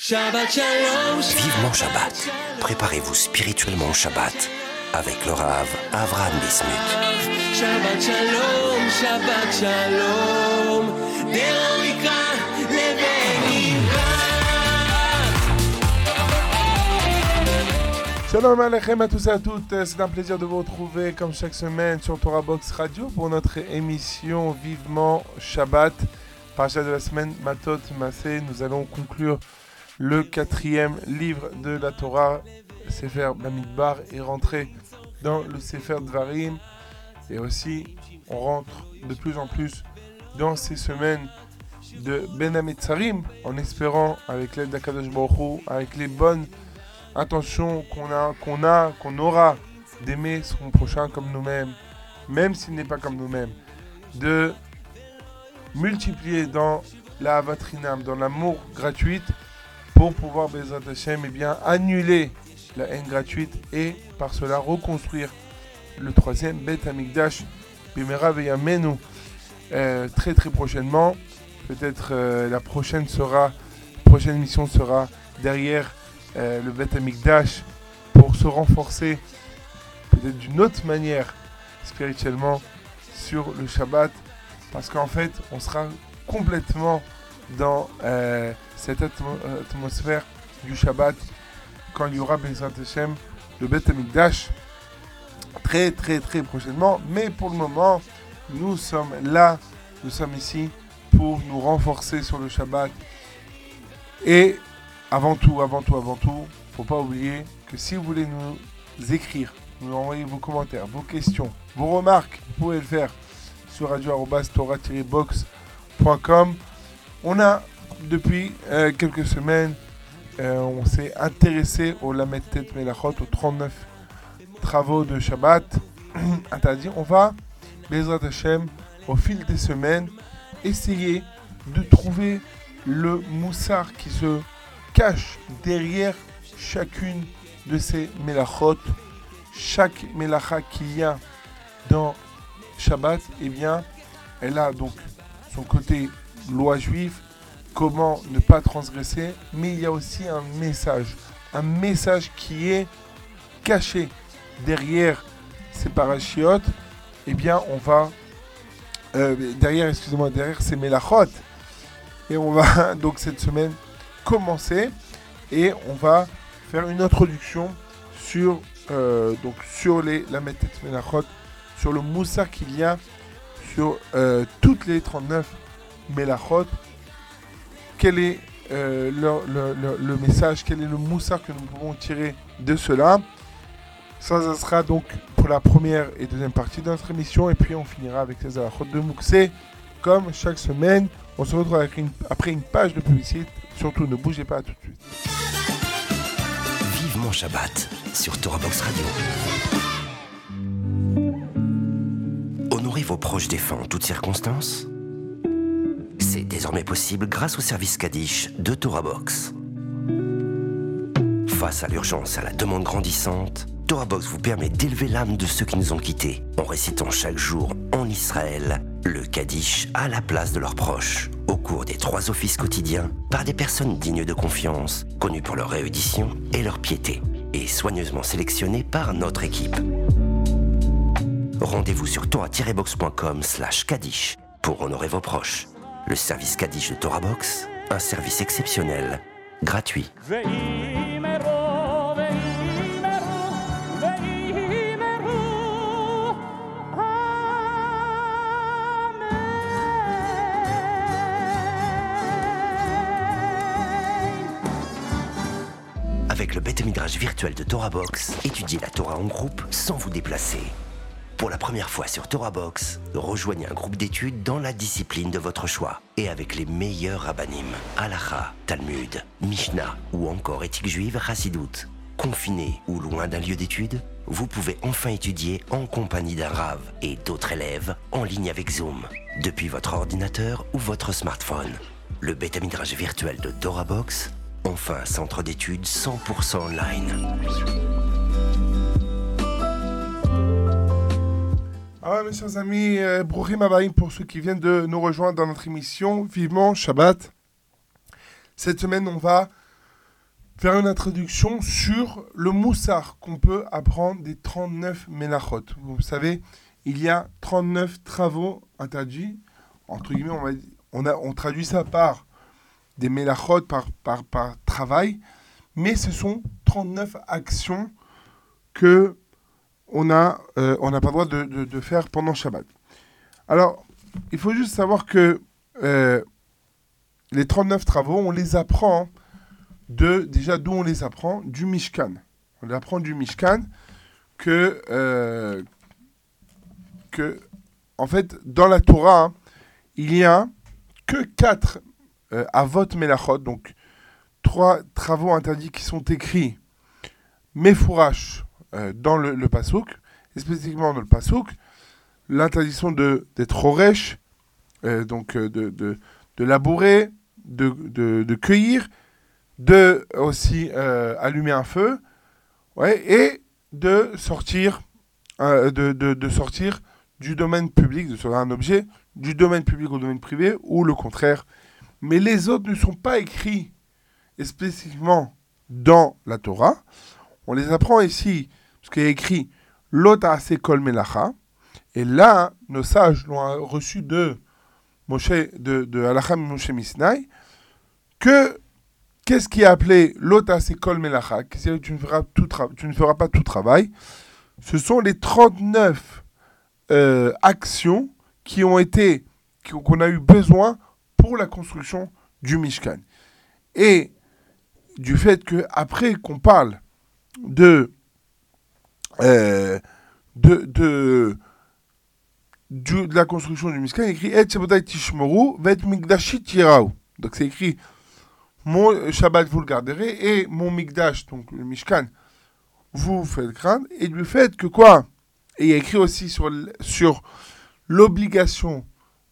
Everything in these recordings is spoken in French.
Shabbat Shalom. Vivement Shabbat. Préparez-vous spirituellement au Shabbat avec le Rav Avraham Bismuth. Shabbat Shalom. Shabbat Shalom. Shalom Aleichem à tous et à toutes, c'est un plaisir de vous retrouver comme chaque semaine sur Torah Box Radio pour notre émission Vivement Shabbat. Parachat de la semaine Matot Massé, nous allons conclure le quatrième livre de la Torah, Sefer Bamidbar, et rentrer dans le Sefer Dvarim. Et aussi, on rentre de plus en plus dans ces semaines de Ben Hametzarim, en espérant, avec l'aide d'Akadosh Baruch avec les bonnes intentions qu'on a, qu'on a, qu'on aura d'aimer son prochain comme nous-mêmes, même s'il n'est pas comme nous-mêmes, de multiplier dans la vatrinam, dans l'amour gratuit, pour pouvoir, Bezrat Hashem, eh bien, annuler la haine gratuite et par cela reconstruire le troisième Bet Amikdash, Bimera Veyamenu, euh, très très prochainement. Peut-être euh, la prochaine sera, prochaine mission sera derrière euh, le Bet Amikdash pour se renforcer peut-être d'une autre manière spirituellement sur le Shabbat. Parce qu'en fait on sera complètement dans cette euh, atmosphère du Shabbat quand il y aura Bezrat Hashem le Bet Amikdash très très très prochainement mais pour le moment nous sommes là nous sommes ici pour nous renforcer sur le Shabbat et avant tout, avant tout, avant tout, faut pas oublier que si vous voulez nous écrire, nous envoyer vos commentaires, vos questions, vos remarques, vous pouvez le faire sur radio-tora-box.com. On a depuis euh, quelques semaines, euh, on s'est intéressé au Lamed Tet Melachot, aux 39 travaux de Shabbat. On va, Bezrat Hashem, au fil des semaines, essayer de trouver le moussard qui se cache derrière chacune de ces mélachot, chaque mélacha qu'il y a dans Shabbat, eh bien, elle a donc son côté loi juive, comment ne pas transgresser, mais il y a aussi un message, un message qui est caché derrière ces parachiotes, eh bien, on va, euh, derrière, excusez-moi, derrière ces mélachot, et on va donc cette semaine commencer et on va faire une introduction sur euh, donc sur les la Melachot, sur le moussard qu'il y a sur euh, toutes les 39 Melachot. Quel est euh, le, message, quel est le moussard que nous pouvons tirer de cela Ça, ça sera donc pour la première et deuxième partie de notre émission et puis on finira avec les Alachot de Mouxé. Comme chaque semaine, on se retrouve après une page de publicité. Surtout, ne bougez pas tout de suite. Vivement Shabbat sur Torah Box Radio. Honorez vos proches défunts en toutes circonstances. Désormais possible grâce au service Kaddish de Torah Box. Face à l'urgence et à la demande grandissante, Torah Box vous permet d'élever l'âme de ceux qui nous ont quittés en récitant chaque jour en Israël le Kaddish à la place de leurs proches au cours des trois offices quotidiens par des personnes dignes de confiance, connues pour leur réédition et leur piété, et soigneusement sélectionnées par notre équipe. Rendez-vous sur torah-box.com slash Kaddish pour honorer vos proches le service Kaddish de TorahBox, un service exceptionnel, gratuit. Avec le Beth virtuel de Torah Box, étudiez la Torah en groupe sans vous déplacer. Pour la première fois sur Torah Box, rejoignez un groupe d'études dans la discipline de votre choix et avec les meilleurs rabbinim, Halacha, Talmud, Mishnah ou encore éthique juive Hassidout. Confiné ou loin d'un lieu d'études, vous pouvez enfin étudier en compagnie d'un rave et d'autres élèves en ligne avec Zoom, depuis votre ordinateur ou votre smartphone. Le bêta midrash virtuel de Torah Box, enfin centre d'études 100% online. Ah ouais, mes chers amis, euh, pour ceux qui viennent de nous rejoindre dans notre émission Vivement Shabbat. Cette semaine, on va faire une introduction sur le moussard qu'on peut apprendre des 39 mélachot. Vous savez, il y a 39 travaux interdits. Entre guillemets, on, va- on, a, on traduit ça par des mélachot, par, par, par travail. Mais ce sont 39 actions que on a, euh, n'a pas le droit de, faire pendant Shabbat. Alors, il faut juste savoir que euh, les 39 travaux, on les apprend de, déjà d'où on les apprend? Du Mishkan. On les apprend du Mishkan que, euh, en fait, dans la Torah, il y a que 4 euh, avot melachot, donc trois travaux interdits qui sont écrits Mefourash euh, dans le, le Passouk, et spécifiquement dans le Passouk, l'interdiction d'être Horesh, euh, donc euh, de, de, de labourer, de, de, cueillir, de aussi euh, allumer un feu, ouais, et de sortir, de, de, de sortir du domaine public, de sortir un objet du domaine public au domaine privé, ou le contraire. Mais les autres ne sont pas écrits spécifiquement dans la Torah. On les apprend ici, qu'il y a écrit Lota Kol Melacha. Et là, nos sages l'ont reçu de Moshe, de, de Moshe Misnai, que qu'est-ce qui est appelé Lota Kol Melacha tu ne, feras tu ne feras pas tout travail. Ce sont les 39 euh, actions qui ont été, qui- qu'on a eu besoin pour la construction du Mishkan. Et du fait que après qu'on parle de, euh, de, de, de la construction du Mishkan, il écrit Et Shabbatai Tishmoru, Vet Migdashit. Donc c'est écrit Mon Shabbat vous le garderez et mon Migdash, donc le Mishkan, vous faites craindre. Et du fait que quoi? Et il y a écrit aussi sur, sur l'obligation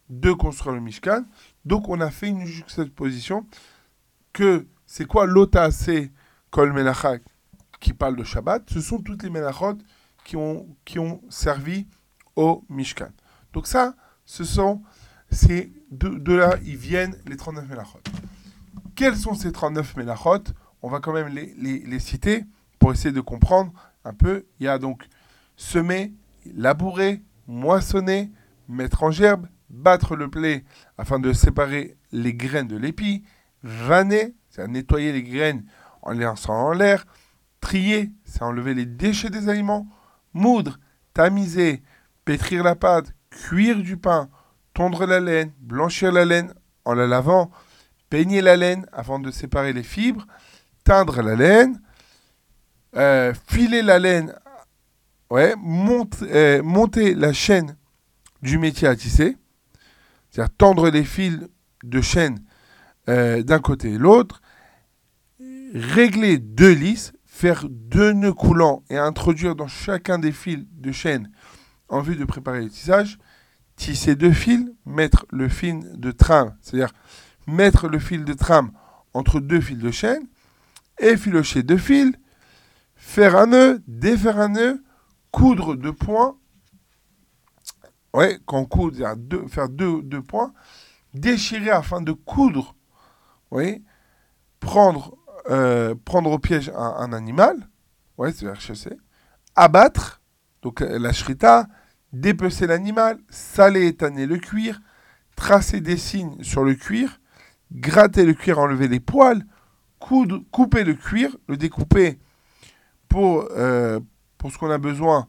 de construire le Mishkan. Donc on a fait une juxtaposition que c'est quoi? L'otase kol melacha qui parle de Shabbat Ce sont toutes les melachot qui ont, qui ont servi au Mishkan. Donc ça, ce sont, c'est de, là, ils viennent les 39 melachot. Quels sont ces 39 melachot On va quand même les, les, les citer pour essayer de comprendre un peu. Il y a donc semer, labourer, moissonner, mettre en gerbe, battre le blé afin de séparer les graines de l'épi, vanner, c'est nettoyer les graines en les lançant en l'air, trier, c'est enlever les déchets des aliments, moudre, tamiser, pétrir la pâte, cuire du pain, tondre la laine, blanchir la laine en la lavant, peigner la laine afin de séparer les fibres, teindre la laine, euh, filer la laine, ouais, euh, monter la chaîne du métier à tisser, c'est-à-dire tendre les fils de chaîne euh, d'un côté et l'autre, régler deux lisses, faire deux nœuds coulants et introduire dans chacun des fils de chaîne en vue de préparer le tissage, tisser deux fils, mettre le fil de trame, c'est-à-dire mettre le fil de trame entre deux fils de chaîne, effilocher deux fils, faire un nœud, défaire un nœud, coudre deux points, ouais, quand on coud, c'est-à-dire deux- faire deux, deux points, déchirer afin de coudre, oui, prendre, euh, prendre au piège un, animal, ouais, c'est-à-dire chasser, abattre, donc la shrita, dépecer l'animal, saler et tanner le cuir, tracer des signes sur le cuir, gratter le cuir, enlever les poils, couper le cuir, le découper pour, euh, pour ce qu'on a besoin,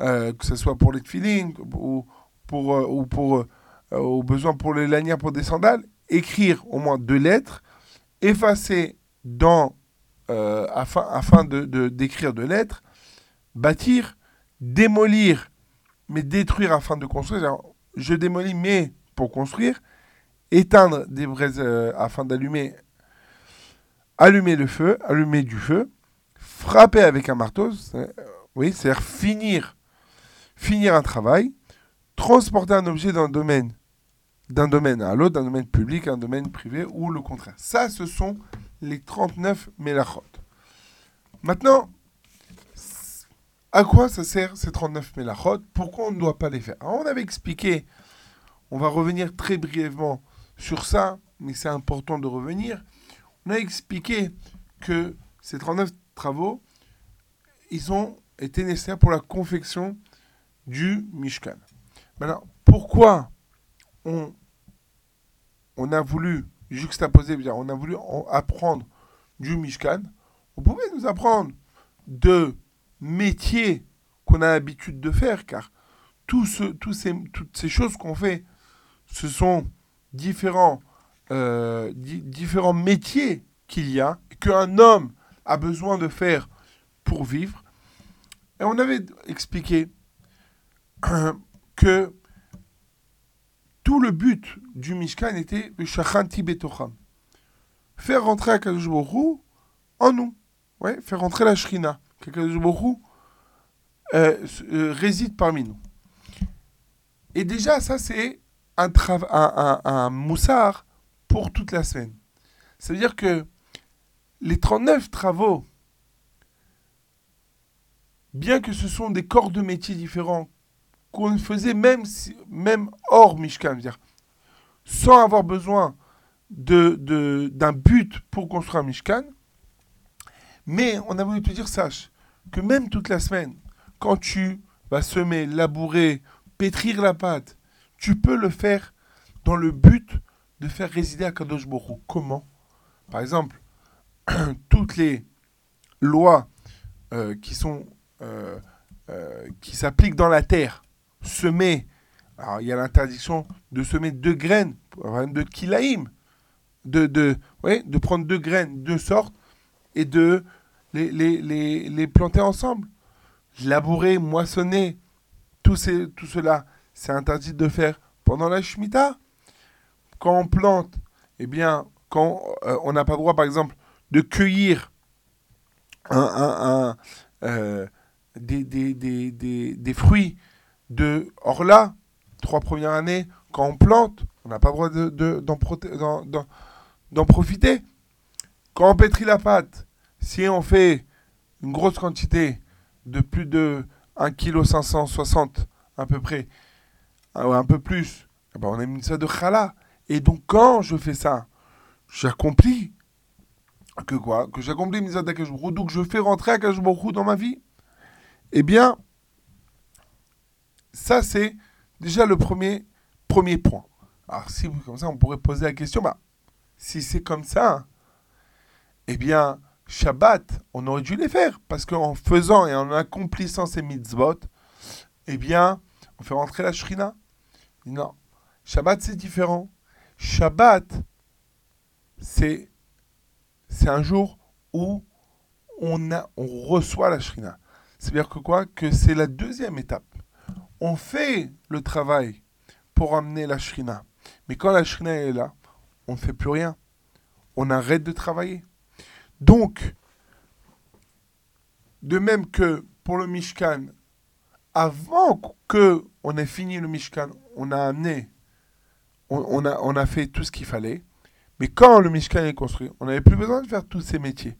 euh, que ce soit pour les tefilines ou pour, ou pour au besoin pour les lanières pour des sandales, écrire au moins deux lettres, effacer dans, euh, afin, afin de, de- d'écrire deux lettres, bâtir, démolir, mais détruire afin de construire. Je démolis, mais pour construire, éteindre des braises euh, afin d'allumer, allumer le feu, allumer du feu, frapper avec un marteau, euh, oui, c'est-à-dire finir, finir un travail, transporter un objet domaine d'un domaine à l'autre, d'un domaine public à un domaine privé, ou le contraire. Ça, ce sont les 39 mélachot. Maintenant, à quoi ça sert ces 39 mélachot Pourquoi on ne doit pas les faire? On avait expliqué, on va revenir très brièvement sur ça, mais c'est important de revenir. On a expliqué que ces 39 travaux, ils ont été nécessaires pour la confection du Mishkan. Maintenant, pourquoi on a voulu juxtaposer, bien, on a voulu en- apprendre du Mishkan On pouvait nous apprendre de métiers qu'on a l'habitude de faire, car ces, toutes ces choses qu'on fait, ce sont différents, euh, di- différents métiers qu'il y a, qu'un homme a besoin de faire pour vivre. Et on avait expliqué que tout le but du Mishkan était le Shachanti Betocham. Faire rentrer Akadosh Baruch en nous. Ouais, faire rentrer la Shrina. Qu'Akadosh Baruch euh, euh, réside parmi nous. Et déjà, ça, c'est un, un, un, un moussard pour toute la semaine. C'est-à-dire que les 39 travaux, bien que ce sont des corps de métiers différents, qu'on faisait même, si- même hors Mishkan, dire, sans avoir besoin d'un but pour construire un Mishkan, mais on a voulu te dire, sache, que même toute la semaine, quand tu vas semer, labourer, pétrir la pâte, tu peux le faire dans le but de faire résider à Kadosh Hu. Comment? Par exemple, toutes les lois euh, qui sont euh, euh, qui s'appliquent dans la terre, semer. Il y a l'interdiction de semer deux graines, de kilaïm, de prendre deux graines, deux sortes et de les, planter ensemble. Labourer, moissonner, tout, tout cela, c'est interdit de faire pendant la Shemitah. Quand on plante, eh bien, quand euh, on n'a pas le droit, par exemple, de cueillir euh, des fruits de Orla, trois premières années, quand on plante, on n'a pas le droit de- de- d'en profiter. Quand on pétrit la pâte, si on fait une grosse quantité de plus de 1 kg 560 à peu près, un peu plus, eh ben on a mis ça de chala. Et donc quand je fais ça, j'accomplis que quoi? Que j'accomplis Mizad Akashbourou, donc je fais rentrer Akashbourou dans ma vie. Eh bien, ça c'est déjà le premier, point. Alors si comme ça on pourrait poser la question, bah, si c'est comme ça, eh bien, Shabbat, on aurait dû les faire. Parce qu'en faisant et en accomplissant ces mitzvot, eh bien, on fait rentrer la shrina. Non. Shabbat, c'est différent. Shabbat, c'est, un jour où on, on reçoit la shrina. C'est-à-dire que quoi? Que c'est la deuxième étape. On fait le travail pour amener la shrina. Mais quand la shrina est là, on ne fait plus rien. On arrête de travailler. Donc, de même que pour le Mishkan, avant que on ait fini le Mishkan, on a amené, on, a, a fait tout ce qu'il fallait. Mais quand le Mishkan est construit, on n'avait plus besoin de faire tous ces métiers,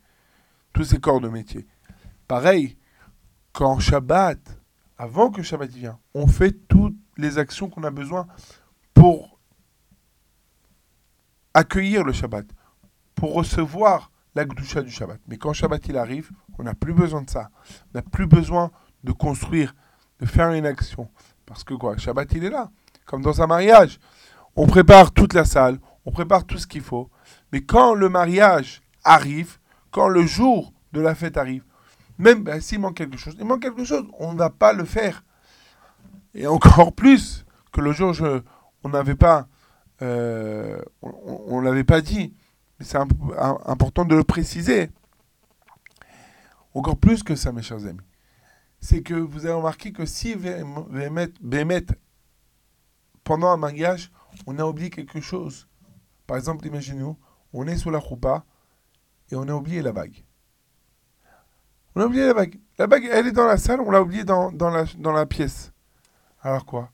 tous ces corps de métier. Pareil, quand Shabbat, avant que Shabbat vienne, on fait toutes les actions qu'on a besoin pour accueillir le Shabbat, pour recevoir la Gdusha du Shabbat. Mais quand Shabbat il arrive, on n'a plus besoin de ça. On n'a plus besoin de construire, de faire une action. Parce que quoi Shabbat il est là. Comme dans un mariage. On prépare toute la salle, on prépare tout ce qu'il faut. Mais quand le mariage arrive, quand le jour de la fête arrive, même ben, s'il manque quelque chose, il manque quelque chose, on ne va pas le faire. Et encore plus que le jour, je, on n'avait pas, euh, on l'avait pas dit, mais c'est imp- im- important de le préciser. Encore plus que ça, mes chers amis. C'est que vous avez remarqué que si Bémet, pendant un mariage, on a oublié quelque chose. Par exemple, imaginez-vous, on est sur la choupa et on a oublié la bague. On a oublié la bague. La bague, elle est dans la salle, on l'a oubliée dans, dans, la, dans la pièce. Alors quoi?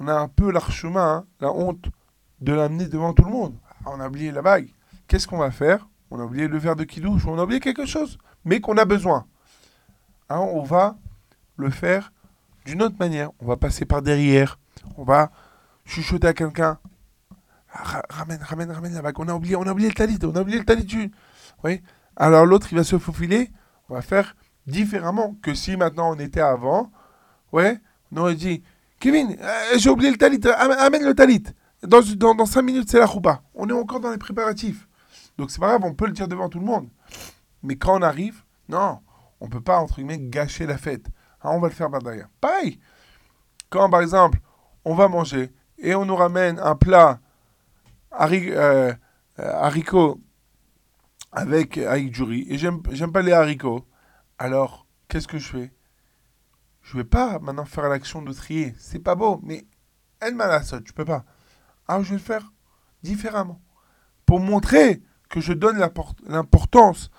On a un peu l'archemin, hein, la honte de l'amener devant tout le monde. Ah, on a oublié la bague. Qu'est-ce qu'on va faire? On a oublié le verre de kidouche, on a oublié quelque chose, mais qu'on a besoin. Hein, on va le faire d'une autre manière. On va passer par derrière. On va chuchoter à quelqu'un. Ra- ramène, ramène, ramène la bague. On a oublié, on a oublié le talit. On a oublié le talit du. Oui. Alors l'autre il va se faufiler, on va faire différemment que si maintenant on était avant. Ouais, on aurait dit Kevin, euh, j'ai oublié le talit, am- amène le talit. Dans, dans, dans 5 minutes, c'est la choupa. On est encore dans les préparatifs. Donc c'est pas grave, on peut le dire devant tout le monde. Mais quand on arrive, non, on peut pas, entre guillemets, gâcher la fête. Hein, on va le faire par derrière. Pareil, quand par exemple, on va manger et on nous ramène un plat harri- euh, euh, haricots avec, avec du riz, et j'aime pas les haricots, alors qu'est-ce que je fais? Je vais pas maintenant faire l'action de trier. C'est pas beau, mais elle m'a la saute, je peux pas. Alors je vais le faire différemment. Pour montrer que je donne l'importance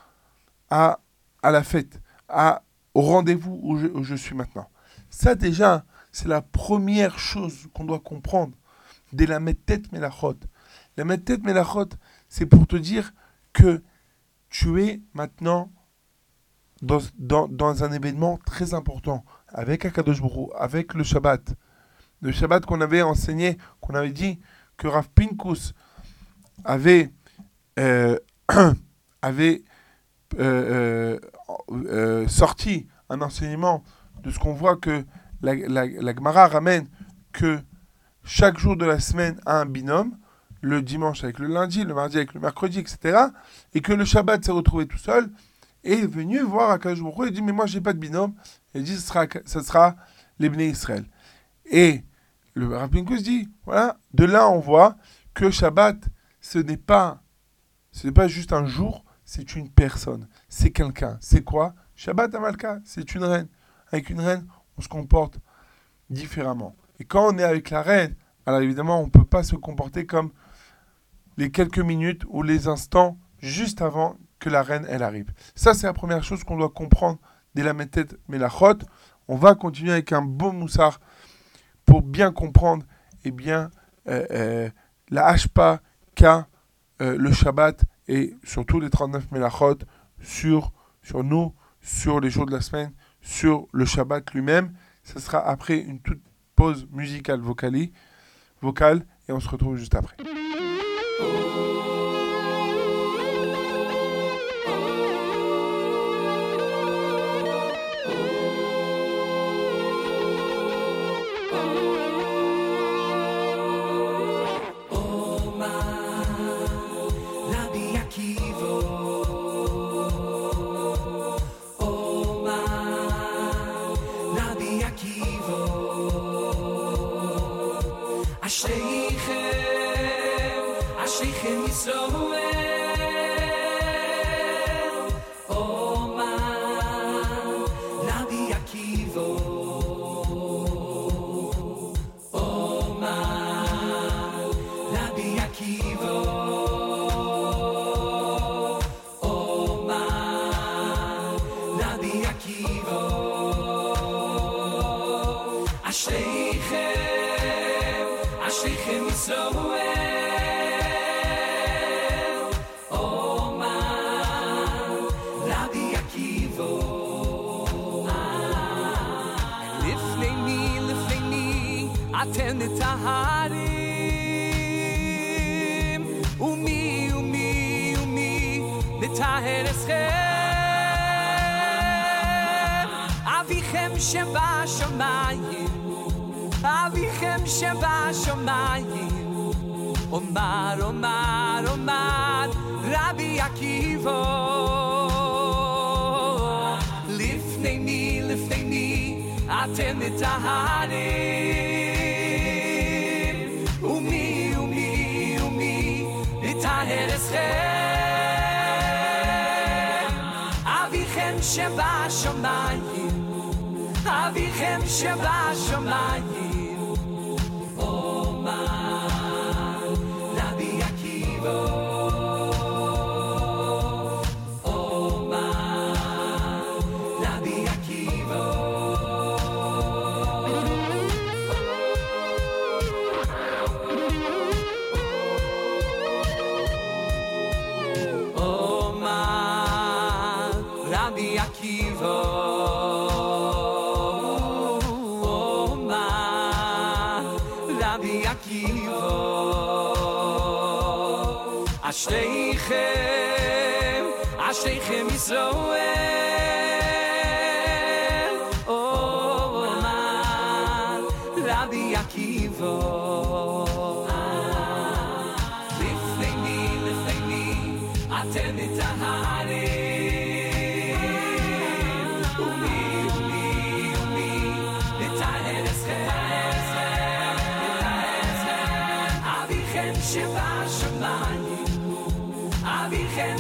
à, à la fête, à, au rendez-vous où où je suis maintenant. Ça déjà, c'est la première chose qu'on doit comprendre dès la tête melachot. La tête melachot, c'est pour te dire que tu es maintenant dans, un événement très important avec Akadosh avec le Shabbat. Le Shabbat qu'on avait enseigné, qu'on avait dit que Rav Pinkus avait, avait euh, euh, euh, sorti un enseignement de ce qu'on voit que la, la, la Gemara ramène que chaque jour de la semaine a un binôme, le dimanche avec le lundi, le mardi avec le mercredi, etc. Et que le Shabbat s'est retrouvé tout seul et est venu voir Akadosh Baruch Hu et dit mais moi j'ai pas de binôme. Il dit ce sera, ce sera les Bnei Israël. Et le Rav Pinkus dit voilà, de là on voit que Shabbat ce n'est pas ce n'est pas juste un jour, c'est une personne, c'est quelqu'un. C'est quoi? Shabbat Amalka, c'est une reine. Avec une reine, on se comporte différemment. Et quand on est avec la reine, alors évidemment, on ne peut pas se comporter comme les quelques minutes ou les instants juste avant que la reine elle arrive. Ça, c'est la première chose qu'on doit comprendre dès la méthode Melachot. On va continuer avec un beau moussard pour bien comprendre et bien euh, euh, la hashpa qu'a euh, le Shabbat et surtout les 39 Melachot sur, sur nous, sur les jours de la semaine, sur le Shabbat lui-même. Ce sera après une toute pause musicale vocale et on se retrouve juste après. Ooh. שבשמיים אומר אומר אומר רבי עקיבא לפני מי לפני מי אתם מטהרים ומי ומי ומי מטהר אתכם אביכם שבשמיים אביכם שבשמיים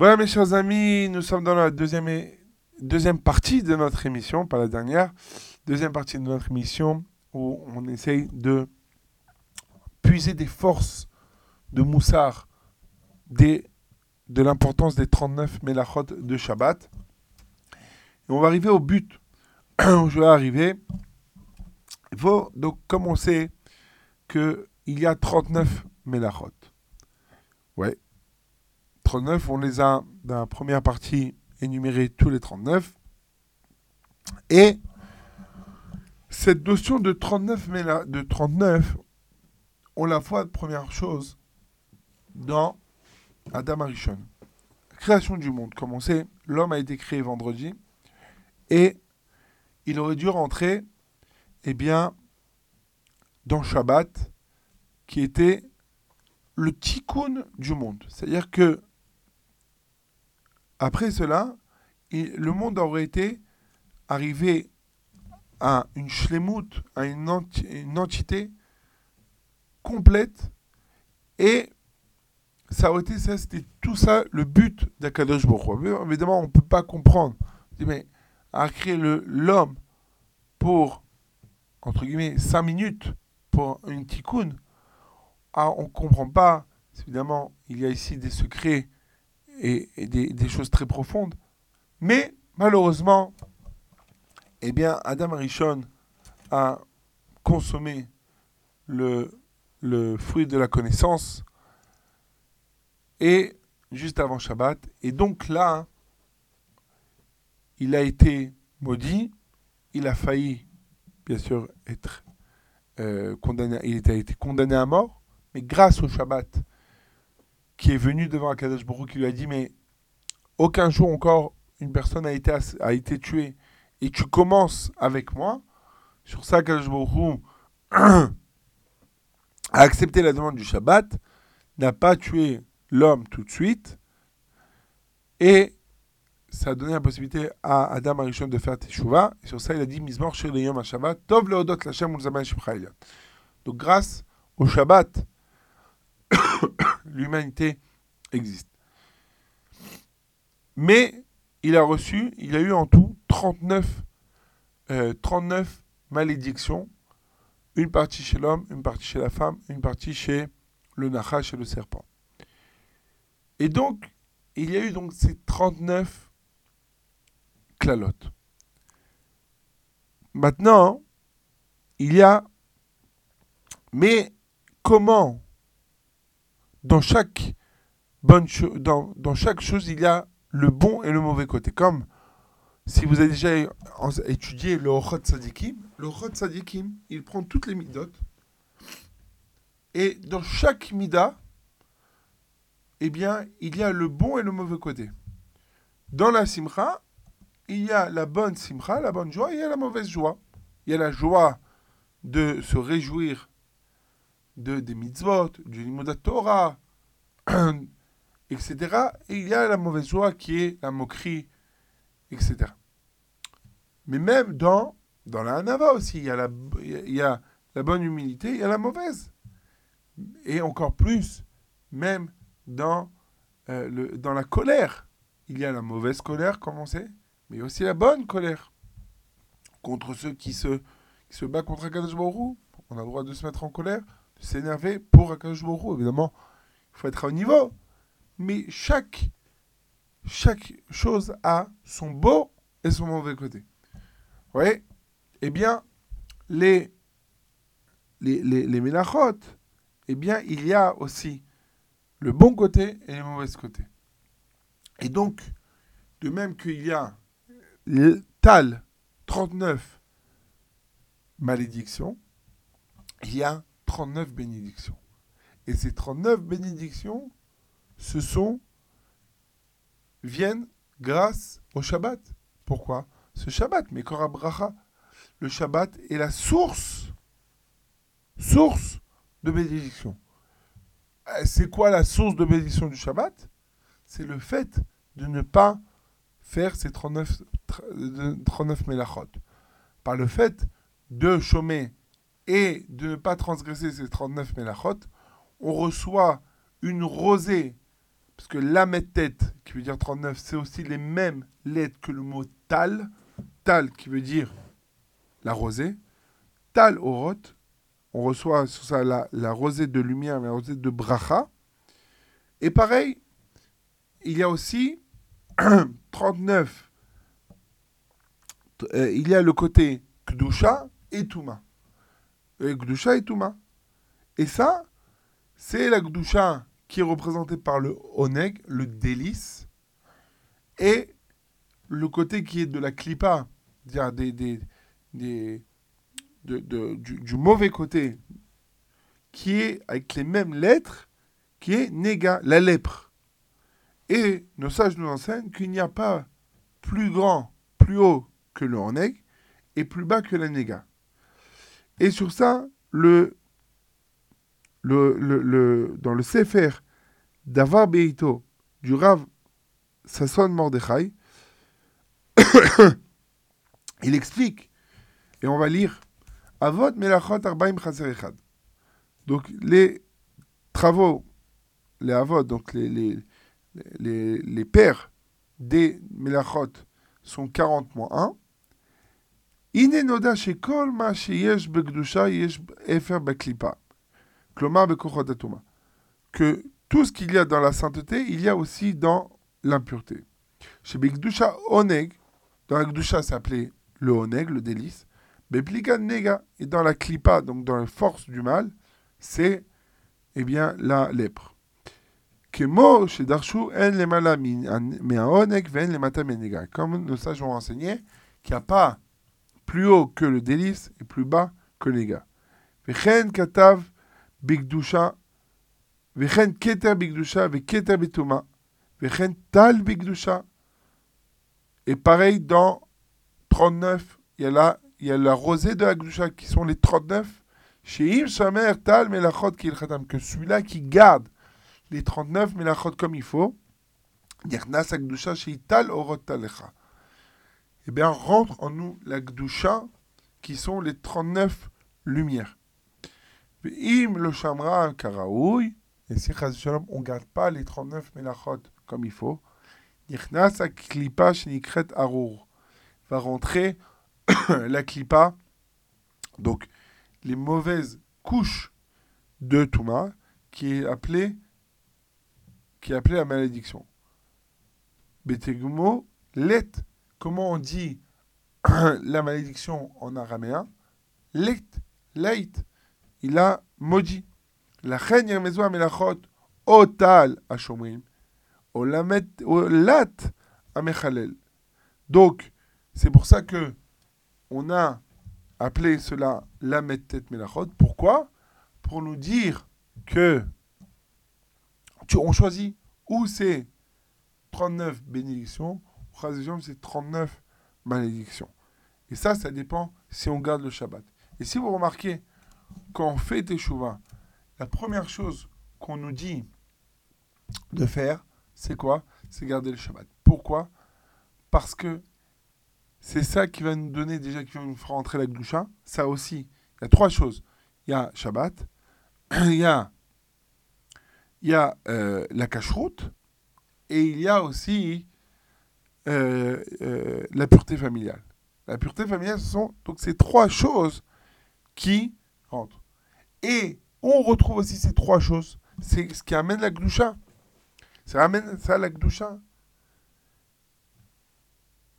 Voilà mes chers amis, nous sommes dans la deuxième, é- deuxième partie de notre émission, pas la dernière, deuxième partie de notre émission où on essaye de puiser des forces de Moussard des, de l'importance des 39 Melachot de Shabbat. On va arriver au but je vais arriver. Il faut donc, comme on sait qu'il y a 39 Melachot. Ouais, 39, on les a dans la première partie énumérés tous les 39. Et cette notion de 39, mais là, de 39, on la voit première chose dans Adam Arishon. Création du monde. Comme on sait, l'homme a été créé vendredi et il aurait dû rentrer, eh bien, dans Shabbat, qui était le tikkun du monde. C'est-à-dire que après cela, le monde aurait été arrivé à une shlemut, à une entité complète, et ça aurait été tout ça le but d'Akadosh Baruch Hu. Évidemment, on ne peut pas comprendre. Mais à créer l'homme pour, entre guillemets, 5 minutes pour une tikkun, ah, on ne comprend pas. Évidemment, il y a ici des secrets et, des, choses très profondes. Mais malheureusement, eh bien, Adam Arishon a consommé le fruit de la connaissance et juste avant Shabbat. Et donc là, il a été maudit, il a failli, bien sûr, être euh, condamné, il a été condamné à mort, mais grâce au Shabbat, qui est venu devant Akadosh Baruch qui lui a dit mais aucun jour encore une personne a été, a été tuée et tu commences avec moi. Sur ça, Akadosh Baruch a accepté la demande du Shabbat, n'a pas tué l'homme tout de suite et ça a donné la possibilité à Adam Arishon de faire Teshuvah. Et sur ça, il a dit Mizmor Shir Leyom HaShabbat, Tov Leodot Lashem Ulzaman Shimcha Elyon. Donc grâce au Shabbat, l'humanité existe. Mais il a reçu, il a eu en tout 39, euh, 39 malédictions, une partie chez l'homme, une partie chez la femme, une partie chez le Nachash et le serpent. Et donc, il y a eu ces 39 clalotes. Maintenant, il y a... Mais comment dans chaque bonne dans, chaque chose, il y a le bon et le mauvais côté. Comme si vous avez déjà étudié le Ochot Sadikim, le Ochot Sadikim, il prend toutes les midot. Et dans chaque mida, eh bien, il y a le bon et le mauvais côté. Dans la simcha, il y a la bonne simcha, la bonne joie, et il y a la mauvaise joie. Il y a la joie de se réjouir de, des mitzvot, du limodat Torah, etc. Et il y a la mauvaise joie qui est la moquerie, etc. Mais même dans, dans la hanava aussi, il y, a la, il y a la bonne humilité, il y a la mauvaise. Et encore plus, même dans, euh, le, dans la colère, il y a la mauvaise colère, comme on sait, mais aussi la bonne colère. Contre ceux qui se, qui se battent contre Akadosh Baruch. On a le droit de se mettre en colère, de s'énerver pour Akadosh Baruch. Évidemment, il faut être à haut niveau. Mais chaque, chaque chose a son beau et son mauvais côté. Vous voyez? Eh bien, les, les, les, les eh bien, il y a aussi le bon côté et le mauvais côté. Et donc, de même qu'il y a Tal 39 malédictions, il y a 39 bénédictions. Et ces 39 bénédictions, ce sont, viennent grâce au Shabbat. Pourquoi? Ce Shabbat, mais Bracha, le Shabbat est la source, source de bénédiction. Euh, C'est quoi la source de bénédiction du Shabbat? C'est le fait de ne pas faire ces 39, tr- de- 39 mélachot. Par le fait de chômer et de ne pas transgresser ces 39 mélachot, on reçoit une rosée, parce que la tête, qui veut dire 39, c'est aussi les mêmes lettres que le mot tal, tal qui veut dire la rosée, tal oroth, on reçoit sur ça la, rosée de lumière, la rosée de bracha, et pareil, il y a aussi 39, euh, il y a le côté Kdusha et Touma. Euh, Kdusha et Touma. Et ça, c'est la Kdusha qui est représentée par le Oneg, le délice, et le côté qui est de la Klippa, c'est-à-dire des- du, mauvais côté, qui est avec les mêmes lettres, qui est Nega, la lèpre. Et nos sages nous enseignent qu'il n'y a pas plus grand, plus haut que le Oneg, et plus bas que la Nega. Et sur ça, le, le, le, le- dans le Sefer d'Avar Beito du Rav Sasson Mordechai, il explique, et on va lire, Avot Melachot Arbaim Chaser Echad. Donc les travaux, les Avot, donc les, les, les, les pères des Melachot sont 40 moins 1. הנה נודע שכל מה שיש בקדושה יש אפר בקליפה. כלומר בכוחות הטומאה. Que tout ce qu'il y a dans la sainteté, il y a aussi dans l'impureté. Chez Bekdusha Oneg, dans la Gdusha c'est appelé le Oneg, le délice. Beplika Nega, et dans la Klipa, donc dans la force du mal, c'est eh bien la lèpre. Kemo chez Darshu en le mala mais un Oneg ven le mata menega. Comme nos sages ont enseigné, qu'il n'y a pas plus haut que le délice et plus bas que gars. Vechen katav bigdusha, vechen keter bigdusha, veketer bituma, vechen tal bigdusha. Et pareil dans 39, il y a là, il y a la rosée de la gdusha qui sont les 39. Sheim shamer tal melachot ki khatam que celui-là qui garde les 39 melachot comme il faut. Yernas gdusha shei tal orot talecha eh bien, rentre en nous la Gdusha, qui sont les 39 lumières. Im le Shamra Karaoui, et si Shalom, on ne garde pas les 39 Melachot comme il faut, Nichnas Klipa Shenikret Arur, va rentrer la Klipa, donc les mauvaises couches de Touma, qui est appelée, qui est la malédiction. Betegmo, let comment on dit la malédiction en araméen? Leit, leit, il a maudit. La reine Yermezo Amelachot, Otal Ashomrim, Olamet, Olat Amechalel. Donc, c'est pour ça que on a appelé cela Lamet Tet Melachot. Pourquoi? Pour nous dire que tu, on choisit où c'est 39 bénédictions, c'est 39 malédictions. Et ça, ça dépend si on garde le Shabbat. Et si vous remarquez, quand on fait Teshuvah, la première chose qu'on nous dit de faire, c'est quoi? C'est garder le Shabbat. Pourquoi? Parce que c'est ça qui va nous donner, déjà, qui va nous faire entrer la Gdusha. Ça aussi, il y a trois choses. Il y a Shabbat, il y a, y a euh, la cacheroute, et il y a aussi euh, euh, la pureté familiale. La pureté familiale, ce sont donc ces trois choses qui rentrent. Et on retrouve aussi ces trois choses. C'est ce qui amène la gdoucha. Ça amène ça la gdoucha.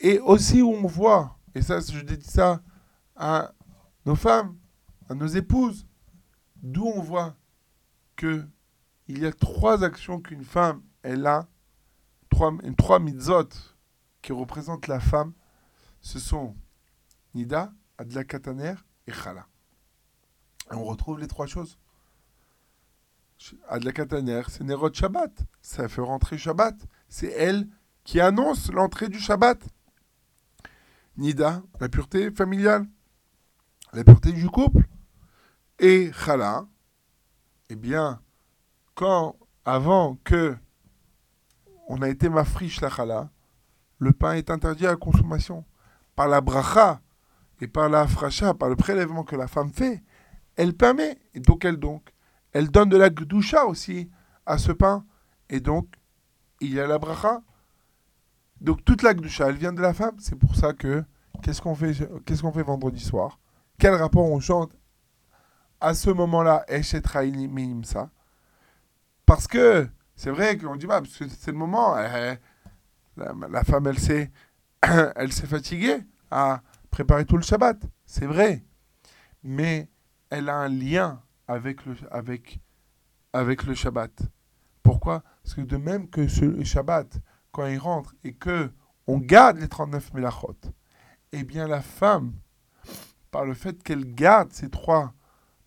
Et aussi où on voit, et ça je dis ça à nos femmes, à nos épouses, d'où on voit que il y a trois actions qu'une femme elle a, trois, trois qui représentent la femme, ce sont Nida, Adla Kataner et Chala. Et on retrouve les trois choses. Adla Kataner, c'est Nerot Shabbat. Ça fait rentrer Shabbat. C'est elle qui annonce l'entrée du Shabbat. Nida, la pureté familiale, la pureté du couple. Et Chala, eh bien, quand, avant que on a été mafriche la chala, le pain est interdit à la consommation. Par la bracha et par la fracha, par le prélèvement que la femme fait, elle permet. Et donc elle donc, elle donne de la gdoucha aussi à ce pain. Et donc, il y a la bracha. Donc toute la gdoucha, elle vient de la femme. C'est pour ça que, qu'est-ce qu'on fait, qu'est-ce qu'on fait vendredi soir? Quel rapport on chante à ce moment-là, ça Parce que c'est vrai qu'on dit, bah, parce que c'est le moment, la, la, femme, elle s'est, elle s'est fatiguée à préparer tout le Shabbat. C'est vrai. Mais elle a un lien avec le, avec, avec le Shabbat. Pourquoi? Parce que de même que ce Shabbat, quand il rentre et que on garde les 39 melachot, eh bien la femme, par le fait qu'elle garde ces trois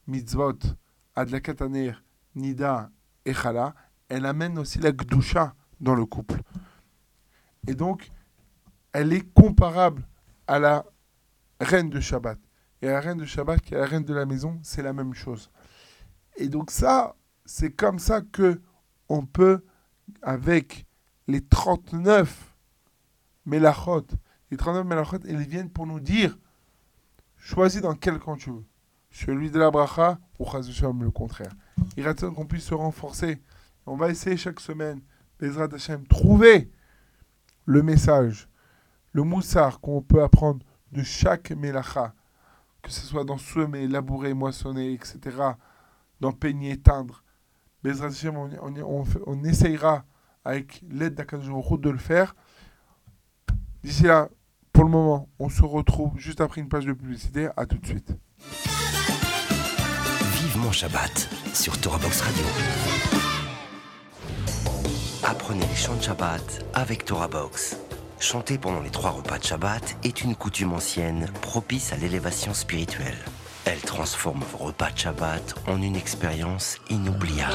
mitzvot, Adlakataner, Nida et Chala, elle amène aussi la gdusha dans le couple. Et donc, elle est comparable à la reine de Shabbat. Et la reine de Shabbat, qui est la reine de la maison, c'est la même chose. Et donc ça, c'est comme ça que on peut, avec les 39 melachot, les 39 melachot, elles viennent pour nous dire, choisis dans quel camp tu veux. Celui de la bracha ou le contraire. Il attend qu'on puisse se renforcer on va essayer chaque semaine, Bezrat Hashem, trouver le message, le moussard qu'on peut apprendre de chaque melacha, que ce soit dans semer, labourer, moissonner, etc., dans peigner, teindre. Bezrat Hashem, on, essayera avec l'aide d'Akadjou de le faire. D'ici là, pour le moment, on se retrouve juste après une page de publicité. À tout de suite. Vivement Shabbat sur Torah Box Radio. Apprenez les chants de Shabbat avec Torah Box. Chanter pendant les trois repas de Shabbat est une coutume ancienne propice à l'élévation spirituelle. Elle transforme vos repas de Shabbat en une expérience inoubliable.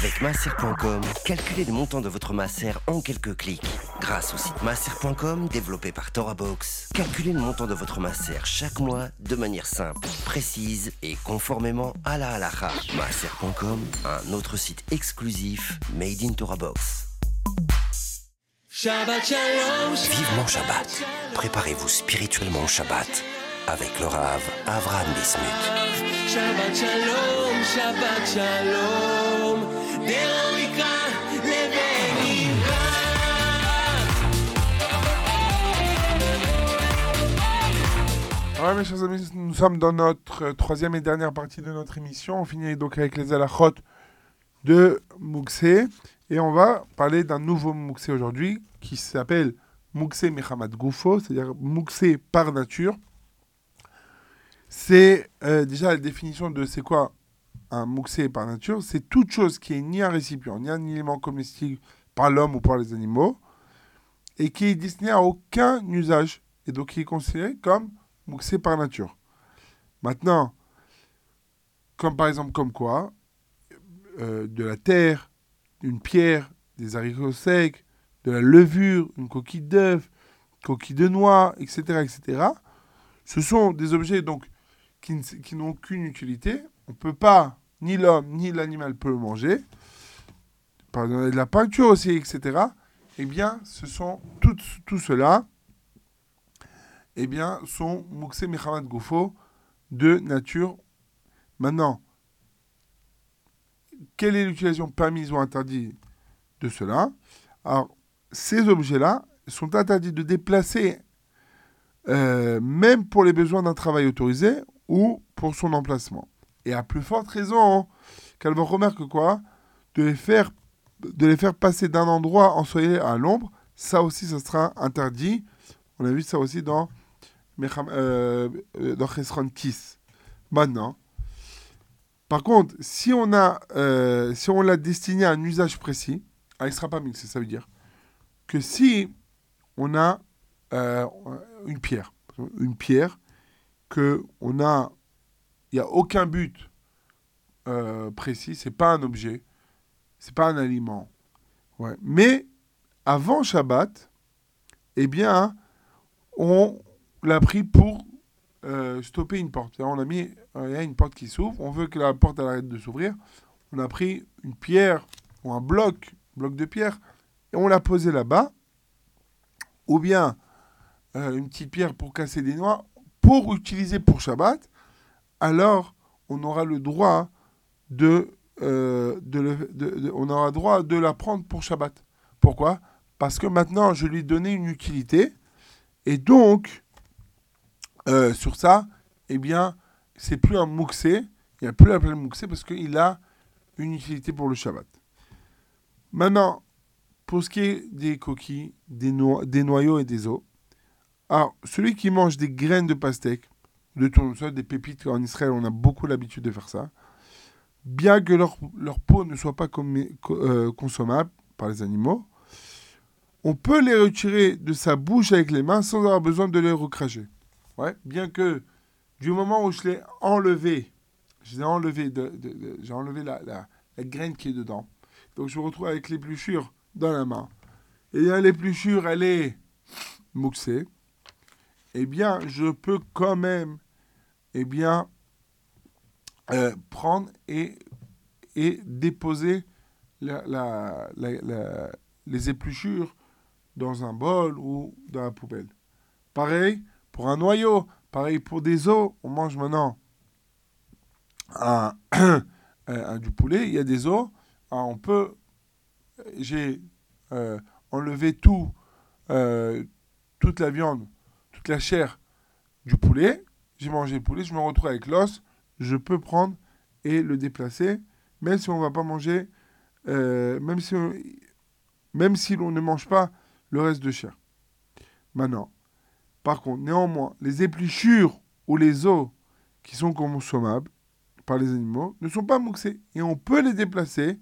Avec masser.com, calculez le montant de votre masser en quelques clics. Grâce au site masser.com développé par TorahBox, calculez le montant de votre masser chaque mois de manière simple, précise et conformément à la halakha. Masser.com, un autre site exclusif made in TorahBox. Vivement Shabbat. Préparez-vous spirituellement au Shabbat avec le Rav Avram Bismuth. Shabbat Shalom, Shabbat Shalom, Ouais, mes chers amis, nous sommes dans notre troisième et dernière partie de notre émission. On finit donc avec les alachot de Mouxé. Et on va parler d'un nouveau Mouxé aujourd'hui qui s'appelle Mouxé Mehamad Goufo, c'est-à-dire Mouxé par nature. C'est euh, déjà la définition de c'est quoi un Mouxé par nature. C'est toute chose qui est ni un récipient, ni un élément comestible par l'homme ou par les animaux, et qui est destiné à aucun usage, et donc qui est considéré comme Mouxé par nature. Maintenant, comme par exemple comme quoi, euh, de la terre, une pierre, des haricots secs, de la levure, une coquille d'œuf, coquille de noix, etc., etc. Ce sont des objets donc qui, n'ont aucune utilité. On peut pas, ni l'homme ni l'animal peut le manger. Par de la peinture aussi, etc. Eh bien, ce sont tout, tout cela, eh bien, sont Mouxé Mehamad Goufo de nature. Maintenant, quelle est l'utilisation permise ou interdite de cela? Alors, ces objets-là sont interdits de déplacer, euh, même pour les besoins d'un travail autorisé ou pour son emplacement. Et à plus forte raison, qu'elle va remarque quoi? De les, faire, de les faire passer d'un endroit ensoleillé à l'ombre, ça aussi, ça sera interdit. On a vu ça aussi dans, euh, euh, dans Kiss. Maintenant, par contre, si on a, euh, si on l'a destiné à un usage précis, ah, il sera pas mixé, ça veut dire que si on a euh, une pierre, une pierre que on a, il n'y a aucun but euh, précis, c'est pas un objet, c'est pas un aliment. Mais avant Shabbat, eh bien, on l'a pris pour euh, stopper une porte. On a mis, euh, il y a une porte qui s'ouvre, on veut que la porte arrête de s'ouvrir. On a pris une pierre ou un bloc, bloc de pierre, et on l'a posé là-bas. Ou bien euh, une petite pierre pour casser des noix, pour utiliser pour Shabbat. Alors, on aura le droit de, euh, la prendre pour Shabbat. Pourquoi? Parce que maintenant, je lui ai donné une utilité. Et donc, euh, sur ça, eh bien, c'est plus un mouxé, il n'y a plus l'appel mouxé parce qu'il a une utilité pour le Shabbat. Maintenant, pour ce qui est des coquilles, des noyaux et des os, alors, celui qui mange des graines de pastèque, de tournesol, des pépites, en Israël, on a beaucoup l'habitude de faire ça, bien que leur, peau ne soit pas euh, consommable par les animaux, on peut les retirer de sa bouche avec les mains sans avoir besoin de les recracher. Bien que du moment où je l'ai enlevé, je enlevé, de, j'ai enlevé la, graine qui est dedans. Donc je me retrouve avec l'épluchure dans la main. Et l'épluchure, elle est mouxée. Eh bien, je peux quand même, eh bien, euh, prendre et, déposer les épluchures dans un bol ou dans la poubelle. Pareil pour un noyau, pareil pour des os. On mange maintenant un, un- du poulet, il y a des os. Ah, on peut, j'ai euh, enlevé tout, euh, toute la viande, la chair du poulet. J'ai mangé le poulet, je me retrouve avec l'os. Je peux prendre et le déplacer, même si on ne va pas manger, euh, même si on- même si l'on ne mange pas le reste de chair. Maintenant, par contre, néanmoins, les épluchures ou les os qui sont consommables par les animaux ne sont pas mouxés et on peut les déplacer,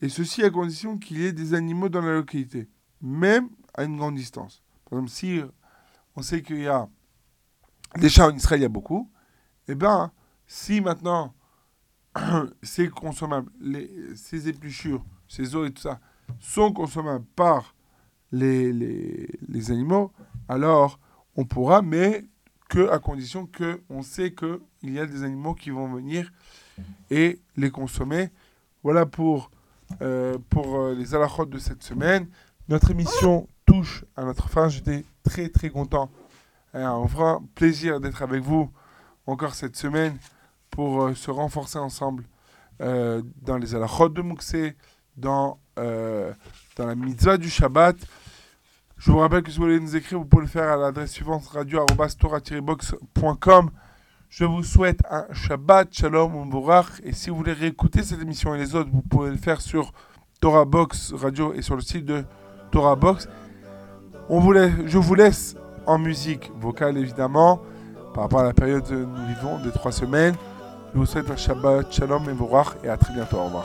et ceci à condition qu'il y ait des animaux dans la localité, même à une grande distance. Par exemple, si on sait qu'il y a des chats en Israël, il y a beaucoup, et bien, si maintenant c'est consommable, les, ces épluchures, ces os et tout ça, sont consommables par les, les, les animaux, alors on pourra, mais que à condition que on sait qu'il y a des animaux qui vont venir et les consommer. Voilà pour, euh, pour euh, les alachotes de cette semaine. Notre émission touche à notre fin. J'étais très très content. Euh, un vrai plaisir d'être avec vous encore cette semaine pour euh, se renforcer ensemble euh, dans les alachotes de Mouxé, dans, euh, dans la mitzvah du Shabbat. Je vous rappelle que si vous voulez nous écrire, vous pouvez le faire à l'adresse suivante radio-box.com. Je vous souhaite un Shabbat, Shalom, Mbourach. Et si vous voulez réécouter cette émission et les autres, vous pouvez le faire sur Torah Box Radio et sur le site de Torah Box. On vous je vous laisse en musique vocale évidemment, par rapport à la période que nous vivons des trois semaines. Je vous souhaite un Shabbat, Shalom, Mbourach et à très bientôt. Au revoir.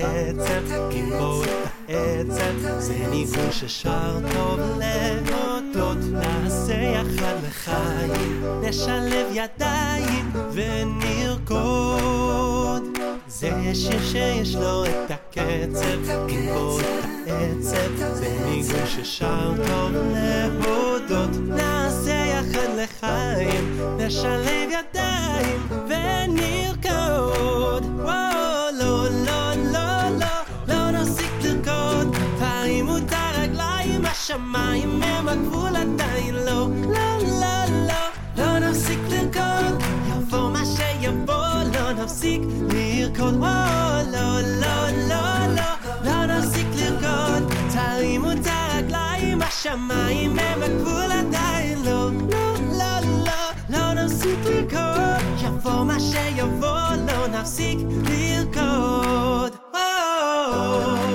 הקצב, עם בו את העצב, זה ניגון ששר טוב להודות, נעשה יחד לחיים, נשלב ידיים ונרקוד. זה שיר שיש לו את הקצב, עם את העצב, זה ניגון ששר טוב להודות, נעשה יחד לחיים, נשלב ידיים ונרקוד. וואו, השמיים הם הגבול עדיין לא. לא, לא, לא, לא נפסיק לרקוד, יבוא מה שיבוא, לא נפסיק לרקוד. וואו, לא, לא, לא, לא, לא נפסיק לרקוד, תרימו את הרגליים, השמיים הם הגבול עדיין לא. לא, לא, לא, לא נפסיק לרקוד, יבוא מה שיבוא, לא נפסיק לרקוד. לא